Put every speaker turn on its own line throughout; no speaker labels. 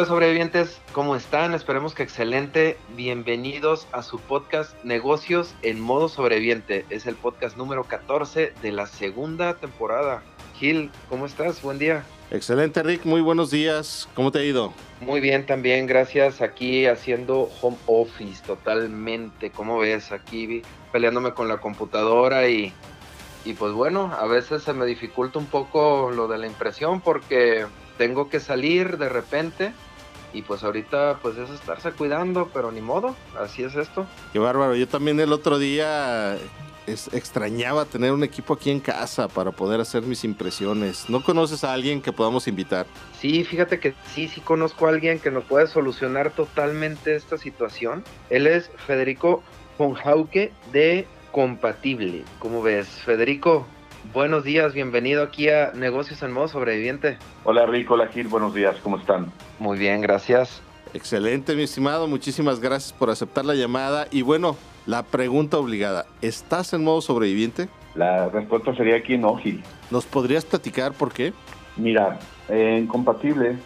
Hola sobrevivientes, ¿cómo están? Esperemos que excelente. Bienvenidos a su podcast Negocios en modo sobreviviente. Es el podcast número 14 de la segunda temporada. Gil, ¿cómo estás? Buen día.
Excelente, Rick. Muy buenos días. ¿Cómo te ha ido?
Muy bien también, gracias. Aquí haciendo home office totalmente. ¿Cómo ves? Aquí peleándome con la computadora y, y pues bueno, a veces se me dificulta un poco lo de la impresión porque tengo que salir de repente y pues ahorita pues es estarse cuidando, pero ni modo, así es esto.
Qué bárbaro, yo también el otro día extrañaba tener un equipo aquí en casa para poder hacer mis impresiones. ¿No conoces a alguien que podamos invitar?
Sí, fíjate que sí, sí conozco a alguien que nos puede solucionar totalmente esta situación. Él es Federico Fonjauque de Compatible. ¿Cómo ves? Federico, Buenos días, bienvenido aquí a Negocios en Modo Sobreviviente.
Hola Rico, hola Gil, buenos días, ¿cómo están?
Muy bien, gracias.
Excelente, mi estimado, muchísimas gracias por aceptar la llamada. Y bueno, la pregunta obligada, ¿estás en modo sobreviviente?
La respuesta sería que no, Gil.
¿Nos podrías platicar por qué?
Mira, en Compatible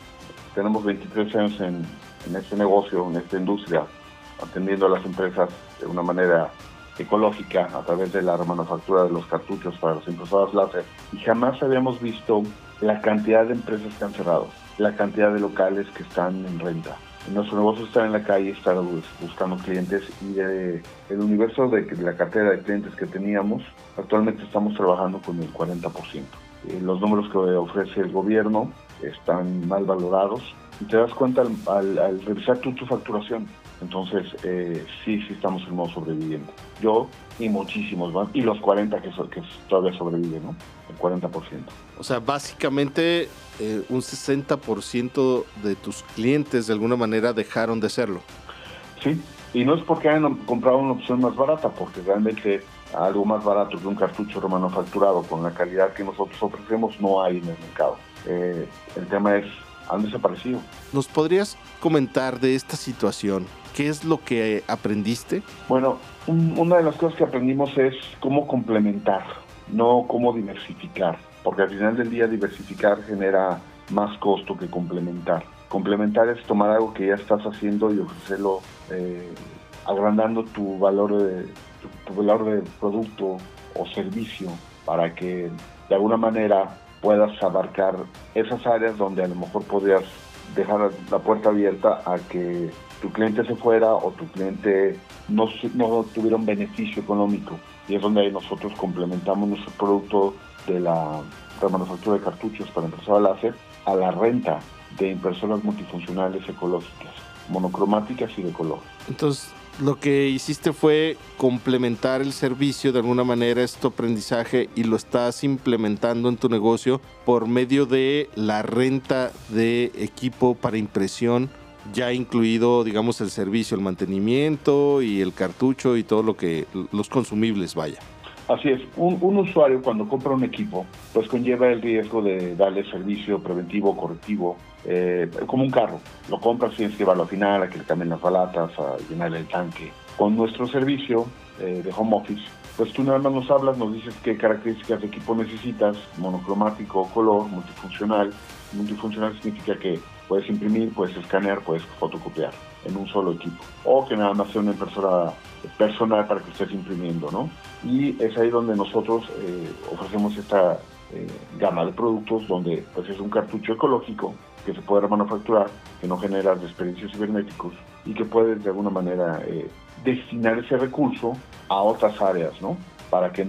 tenemos 23 años en, en este negocio, en esta industria, atendiendo a las empresas de una manera ecológica a través de la remanufactura de los cartuchos para las impresoras láser y jamás habíamos visto la cantidad de empresas que han cerrado, la cantidad de locales que están en renta. Nuestro negocio está en la calle, está buscando clientes y de, el universo de, la cartera de clientes que teníamos, actualmente estamos trabajando con el 40%. Eh, los números que ofrece el gobierno están mal valorados y te das cuenta al, revisar tu facturación entonces, eh, sí, sí estamos en modo sobreviviente. Yo y muchísimos más. Y los 40 que, que todavía sobreviven, ¿no? El 40%.
O sea, básicamente eh, un 60% de tus clientes de alguna manera dejaron de serlo.
Sí, y no es porque hayan comprado una opción más barata, porque realmente algo más barato que un cartucho remanufacturado con la calidad que nosotros ofrecemos no hay en el mercado. Eh, el tema es, han desaparecido.
¿Nos podrías comentar de esta situación? ¿Qué es lo que aprendiste?
Bueno, una de las cosas que aprendimos es cómo complementar, no cómo diversificar, porque al final del día diversificar genera más costo que complementar. Complementar es tomar algo que ya estás haciendo y ofrecerlo eh, agrandando tu valor de tu, valor de producto o servicio para que de alguna manera puedas abarcar esas áreas donde a lo mejor podrías dejar la puerta abierta a que tu cliente se fuera o tu cliente no, tuviera un beneficio económico. Y es donde nosotros complementamos nuestro producto de la manufactura de cartuchos para impresora láser a la renta de impresoras multifuncionales ecológicas, monocromáticas y de color.
Entonces, lo que hiciste fue complementar el servicio de alguna manera, este aprendizaje, y lo estás implementando en tu negocio por medio de la renta de equipo para impresión ya incluido, digamos, el servicio, el mantenimiento y el cartucho y todo lo que, los consumibles, vaya.
Así es, un, usuario cuando compra un equipo, pues conlleva el riesgo de darle servicio preventivo, correctivo, eh, como un carro. Lo compras, tienes que llevarlo a final, a que le cambien las balatas, a llenarle el tanque. Con nuestro servicio eh, de home office, pues tú nada más nos hablas, nos dices qué características de equipo necesitas, monocromático, color, multifuncional. Multifuncional significa que Puedes imprimir, puedes escanear, puedes fotocopiar en un solo equipo. O que nada más sea una impresora personal para que estés imprimiendo, ¿no? Y es ahí donde nosotros eh, ofrecemos esta gama de productos donde pues es un cartucho ecológico que se puede remanufacturar, que no genera desperdicios cibernéticos y que puedes de alguna manera eh, destinar ese recurso a otras áreas, ¿no? Para que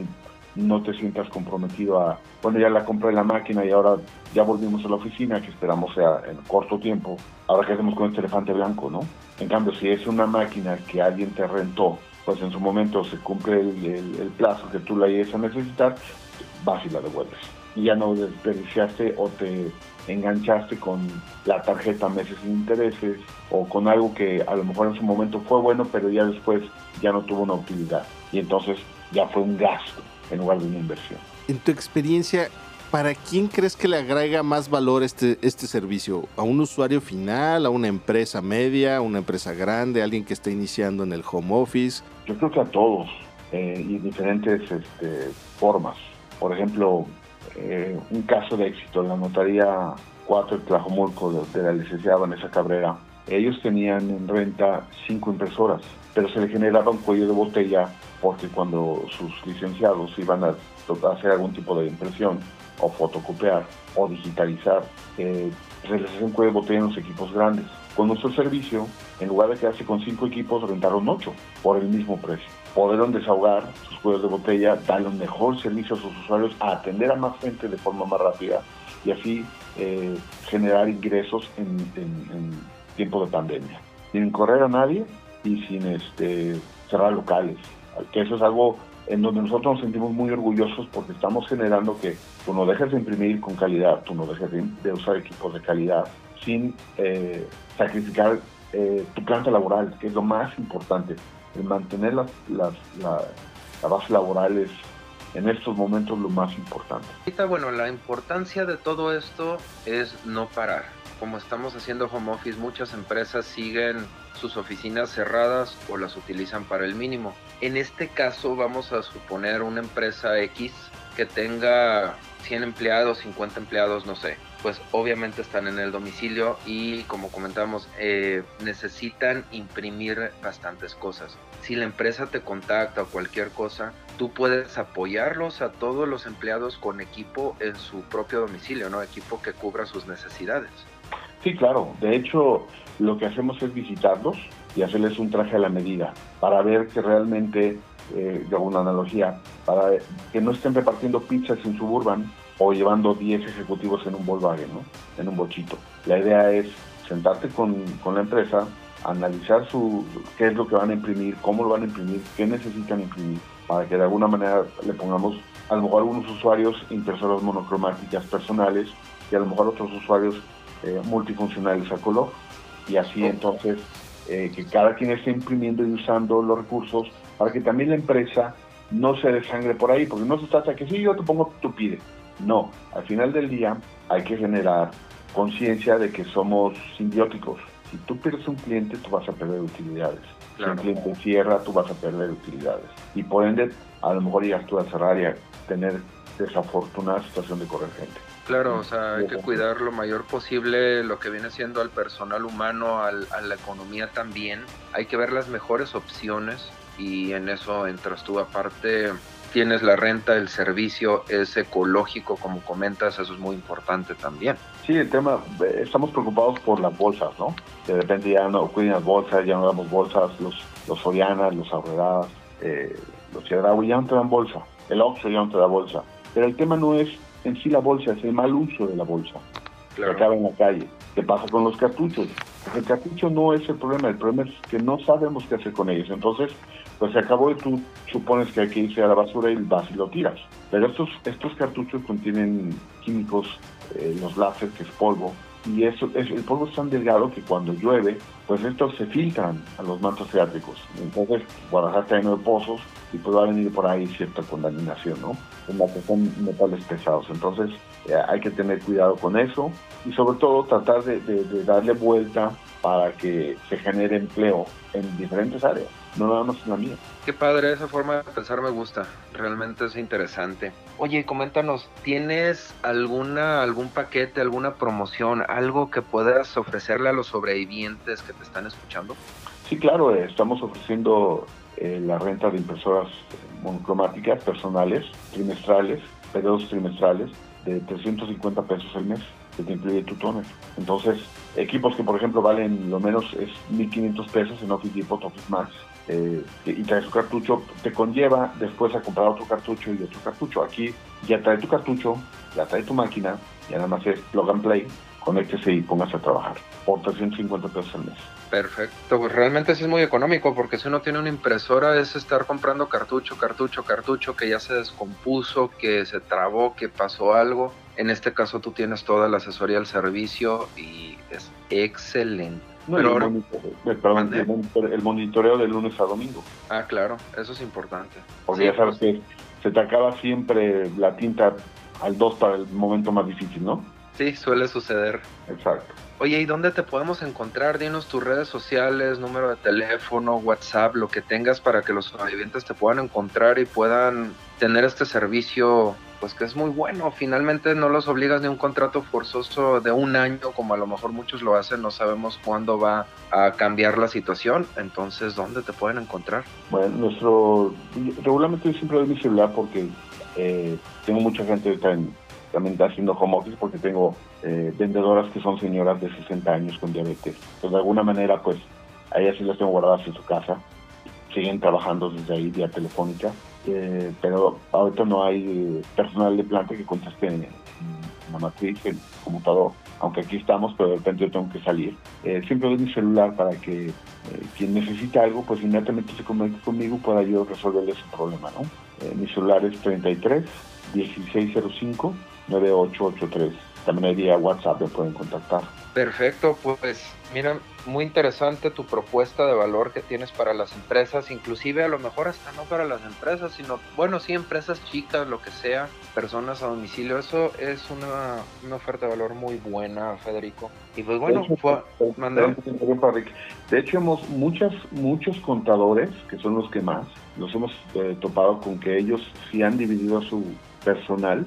no te sientas comprometido a, bueno, ya la compré la máquina y ahora ya volvimos a la oficina, que esperamos sea en corto tiempo. Ahora, ¿qué hacemos con este elefante blanco, no? En cambio, si es una máquina que alguien te rentó, pues en su momento se cumple el, plazo que tú la ibas a necesitar, vas y la devuelves. Y ya no desperdiciaste o te enganchaste con la tarjeta meses sin intereses o con algo que a lo mejor en su momento fue bueno, pero ya después ya no tuvo una utilidad. Y entonces ya fue un gasto en lugar de una inversión.
En tu experiencia, ¿para quién crees que le agrega más valor este, este servicio? ¿A un usuario final, a una empresa media, a una empresa grande, a alguien que está iniciando en el home office?
Yo creo que a todos eh, y diferentes este, formas. Por ejemplo, eh, un caso de éxito, la notaría 4 de Tlajomulco de, de la licenciada Vanessa Cabrera. Ellos tenían en renta cinco impresoras, pero se le generaba un cuello de botella porque cuando sus licenciados iban a hacer algún tipo de impresión o fotocopiar o digitalizar, eh, se les hacía un cuello de botella en los equipos grandes. Con nuestro servicio, en lugar de quedarse con cinco equipos, rentaron ocho por el mismo precio. Pudieron desahogar sus cuellos de botella, darle un mejor servicio a sus usuarios, atender a más gente de forma más rápida y así eh, generar ingresos en, tiempo de pandemia. Sin correr a nadie y sin este, cerrar locales. Que eso es algo en donde nosotros nos sentimos muy orgullosos porque estamos generando que tú no dejes de imprimir con calidad, tú no dejes de, usar equipos de calidad sin eh, sacrificar eh, tu planta laboral, que es lo más importante. El mantener las, las, la, la base laboral es en estos momentos lo más importante.
Ahorita, bueno, la importancia de todo esto es no parar. Como estamos haciendo home office, muchas empresas siguen sus oficinas cerradas o las utilizan para el mínimo. En este caso vamos a suponer una empresa X que tenga 100 empleados, 50 empleados, no sé, pues obviamente están en el domicilio y como comentamos, eh, necesitan imprimir bastantes cosas. Si la empresa te contacta o cualquier cosa, tú puedes apoyarlos a todos los empleados con equipo en su propio domicilio, ¿no? Equipo que cubra sus necesidades.
Sí, claro. De hecho, lo que hacemos es visitarlos y hacerles un traje a la medida para ver que realmente, eh, yo hago una analogía, para que no estén repartiendo pizzas en Suburban o llevando 10 ejecutivos en un Volkswagen, ¿no? en un bochito. La idea es sentarte con, con la empresa, analizar su, qué es lo que van a imprimir, cómo lo van a imprimir, qué necesitan imprimir, para que de alguna manera le pongamos a lo mejor algunos usuarios impresoras monocromáticas personales y a lo mejor otros usuarios eh, multifuncionales a color. Y así entonces eh, que cada quien esté imprimiendo y usando los recursos para que también la empresa no se desangre por ahí, porque no se trata que si yo te pongo, tú pides. No, al final del día hay que generar conciencia de que somos simbióticos. Si tú pierdes un cliente, tú vas a perder utilidades. Si un cliente cierra, tú vas a perder utilidades. Y por ende, a lo mejor llegas tú a cerrar y a tener desafortunada situación de correr gente.
Claro, o sea, hay que cuidar lo mayor posible lo que viene siendo al personal humano, a la economía también. Hay que ver las mejores opciones y en eso entras tú. Aparte, tienes la renta, el servicio es ecológico, como comentas, eso es muy importante también.
Sí, el tema, eh, estamos preocupados por las bolsas, ¿no? De repente ya no cuiden las bolsas, ya no damos bolsas, los, los Sorianas, los Aurreradas, eh, los Chedraui ya no te dan bolsa, el Oxxo ya no te da bolsa. Pero el tema no es en sí la bolsa, es el mal uso de la bolsa. Claro. Que acaba en la calle. ¿Qué pasa con los cartuchos? El cartucho no es el problema, el problema es que no sabemos qué hacer con ellos. Entonces, pues se acabó y tú supones que hay que irse a la basura y vas y lo tiras. Pero estos, estos cartuchos contienen químicos, eh, los láser, que es polvo, y eso, es, el polvo es tan delgado que cuando llueve, pues estos se filtran a los mantos freáticos. Entonces, Guadalajara está lleno de pozos y va a venir por ahí cierta contaminación, ¿no? En la que son metales pesados. Entonces, eh, hay que tener cuidado con eso y sobre todo tratar de, de darle vuelta para que se genere empleo en diferentes áreas, no nada más en la mía.
Qué padre, esa forma de pensar me gusta, realmente es interesante. Oye, coméntanos, ¿tienes alguna algún paquete, alguna promoción, algo que puedas ofrecerle a los sobrevivientes que te están escuchando?
Sí, claro, eh, estamos ofreciendo eh, la renta de impresoras monocromáticas personales, trimestrales, periodos trimestrales, de 350 pesos al mes que te incluye tu toner. Entonces, equipos que por ejemplo valen lo menos es 1.500 pesos en Office Depot, Office Max, eh, y trae su cartucho, te conlleva después a comprar otro cartucho y otro cartucho. Aquí ya trae tu cartucho, ya trae tu máquina, ya nada más es plug and play, conéctese y pongas a trabajar por 350 pesos al mes.
Perfecto, pues realmente sí es muy económico porque si uno tiene una impresora es estar comprando cartucho, cartucho, cartucho que ya se descompuso, que se trabó, que pasó algo. En este caso tú tienes toda la asesoría al servicio y es excelente.
Pero el, monitoreo, de lunes a domingo.
Ah, claro, eso es importante.
Porque ya sabes pues. que se te acaba siempre la tinta al 2 para el momento más difícil, ¿no?
Sí, suele suceder.
Exacto.
Oye, ¿y dónde te podemos encontrar? Dinos tus redes sociales, número de teléfono, WhatsApp, lo que tengas para que los sobrevivientes te puedan encontrar y puedan tener este servicio, pues que es muy bueno. Finalmente no los obligas ni a un contrato forzoso de un año, como a lo mejor muchos lo hacen, no sabemos cuándo va a cambiar la situación. Entonces, ¿dónde te pueden encontrar?
Bueno, nuestro. Regularmente yo siempre doy mi celular porque eh, tengo mucha gente que está en también haciendo home office porque tengo eh, vendedoras que son señoras de 60 años con diabetes. Entonces, de alguna manera, pues, a ellas las tengo guardadas en su casa. Siguen trabajando desde ahí vía telefónica. Eh, pero ahorita no hay eh, personal de planta que conteste en, la matriz, en el computador. Aunque aquí estamos, pero de repente yo tengo que salir. siempre doy mi celular para que quien necesita algo, pues inmediatamente se conecte conmigo para yo resolverle ese problema, ¿no? mi celular es 33 1605 9883. También hay vía WhatsApp, me pueden contactar.
Perfecto, pues mira, muy interesante tu propuesta de valor que tienes para las empresas, inclusive a lo mejor hasta no para las empresas, sino, bueno, sí, empresas chicas, lo que sea, personas a domicilio, eso es una, una oferta de valor muy buena, Federico. Y pues bueno, de hecho, fue,
de hecho hemos muchas, muchos contadores, que son los que más, los hemos eh, topado con que ellos sí han dividido su personal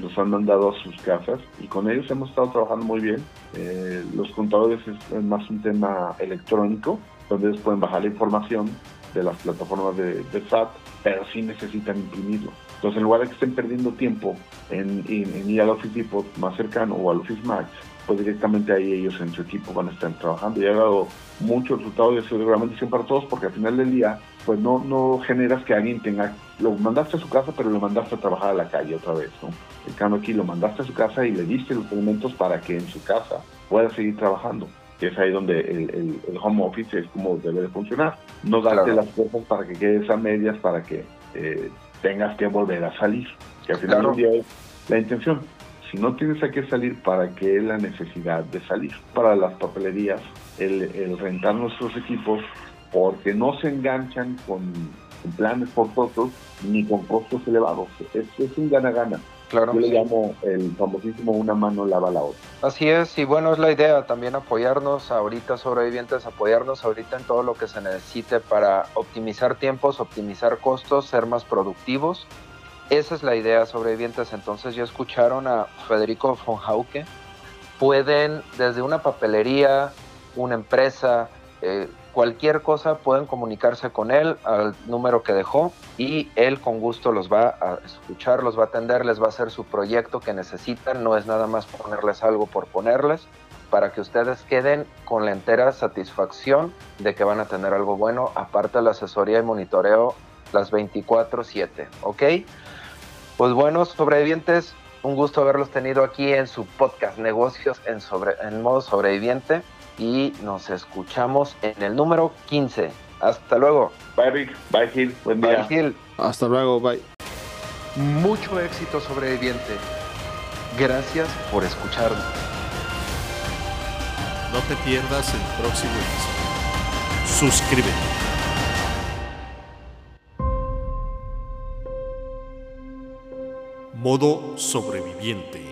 los han mandado a sus casas y con ellos hemos estado trabajando muy bien. Eh, los contadores es más un tema electrónico, donde ellos pueden bajar la información de las plataformas de, SAT, pero sí necesitan imprimirlo. Entonces, en lugar de que estén perdiendo tiempo en, ir al Office Depot más cercano o al Office Max, pues directamente ahí ellos en su equipo van a estar trabajando y ha dado mucho resultado de seguramente para todos porque al final del día pues no, no generas que alguien tenga, lo mandaste a su casa pero lo mandaste a trabajar a la calle otra vez, ¿no? El cambio aquí lo mandaste a su casa y le diste los elementos para que en su casa pueda seguir trabajando. Que es ahí donde el, home office es como debe de funcionar. No darte las cosas para que quedes a medias, para que eh, tengas que volver a salir. Que al final del día es la intención. Si no tienes a qué salir, ¿para qué la necesidad de salir? Para las papelerías, el, rentar nuestros equipos, porque no se enganchan con, planes forzosos ni con costos elevados. Es, es un gana-gana. Claro. Yo le llamo el famosísimo una mano lava la otra.
Así es, y bueno, es la idea también apoyarnos ahorita, sobrevivientes, apoyarnos ahorita en todo lo que se necesite para optimizar tiempos, optimizar costos, ser más productivos. Esa es la idea, sobrevivientes. Entonces ya escucharon a Federico von Hauke. Pueden desde una papelería, una empresa, eh, cualquier cosa pueden comunicarse con él al número que dejó y él con gusto los va a escuchar, los va a atender, les va a hacer su proyecto que necesitan, no es nada más ponerles algo por ponerles, para que ustedes queden con la entera satisfacción de que van a tener algo bueno, aparte de la asesoría y monitoreo las 24/7, ¿ok? Pues bueno, sobrevivientes, un gusto haberlos tenido aquí en su podcast Negocios en, sobre, en modo sobreviviente y nos escuchamos en el número 15. Hasta luego.
Bye Rick, bye Gil, buen día. Bye Gil.
Hasta luego, bye.
Mucho éxito sobreviviente. Gracias por escucharnos.
No te pierdas el próximo episodio. Suscríbete. Modo sobreviviente.